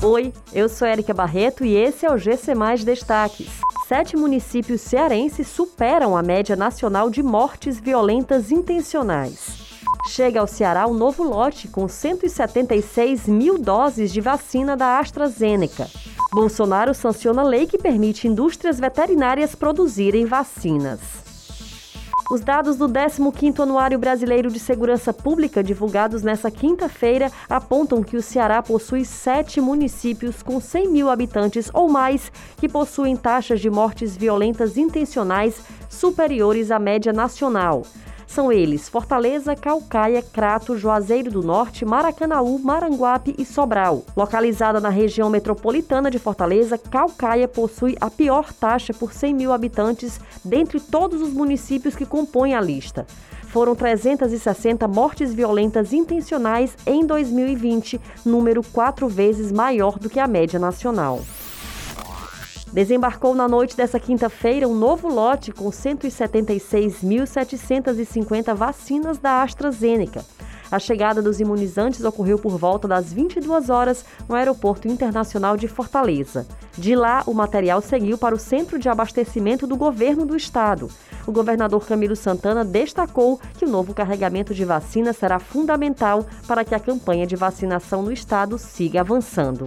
Oi, eu sou Erika Barreto e esse é o GC Mais Destaques. Sete municípios cearenses superam a média nacional de mortes violentas intencionais. Chega ao Ceará um novo lote com 176 mil doses de vacina da AstraZeneca. Bolsonaro sanciona lei que permite indústrias veterinárias produzirem vacinas. Os dados do 15º Anuário Brasileiro de Segurança Pública, divulgados nesta quinta-feira, apontam que o Ceará possui sete municípios com 100 mil habitantes ou mais que possuem taxas de mortes violentas intencionais superiores à média nacional. São eles Fortaleza, Calcaia, Crato, Juazeiro do Norte, Maracanaú, Maranguape e Sobral. Localizada na região metropolitana de Fortaleza, Calcaia possui a pior taxa por 100 mil habitantes dentre todos os municípios que compõem a lista. Foram 360 mortes violentas intencionais em 2020, número quatro vezes maior do que a média nacional. Desembarcou na noite dessa quinta-feira um novo lote com 176.750 vacinas da AstraZeneca. A chegada dos imunizantes ocorreu por volta das 22 horas no Aeroporto Internacional de Fortaleza. De lá, o material seguiu para o centro de abastecimento do governo do estado. O governador Camilo Santana destacou que o novo carregamento de vacina será fundamental para que a campanha de vacinação no estado siga avançando.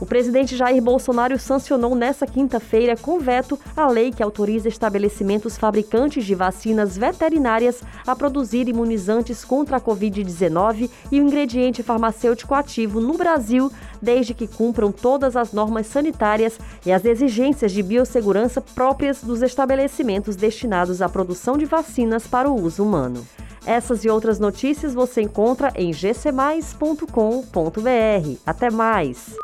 O presidente Jair Bolsonaro sancionou nesta quinta-feira com veto a lei que autoriza estabelecimentos fabricantes de vacinas veterinárias a produzir imunizantes contra a Covid-19 e o ingrediente farmacêutico ativo no Brasil, desde que cumpram todas as normas sanitárias e as exigências de biossegurança próprias dos estabelecimentos destinados à produção de vacinas para o uso humano. Essas e outras notícias você encontra em gcmais.com.br. Até mais!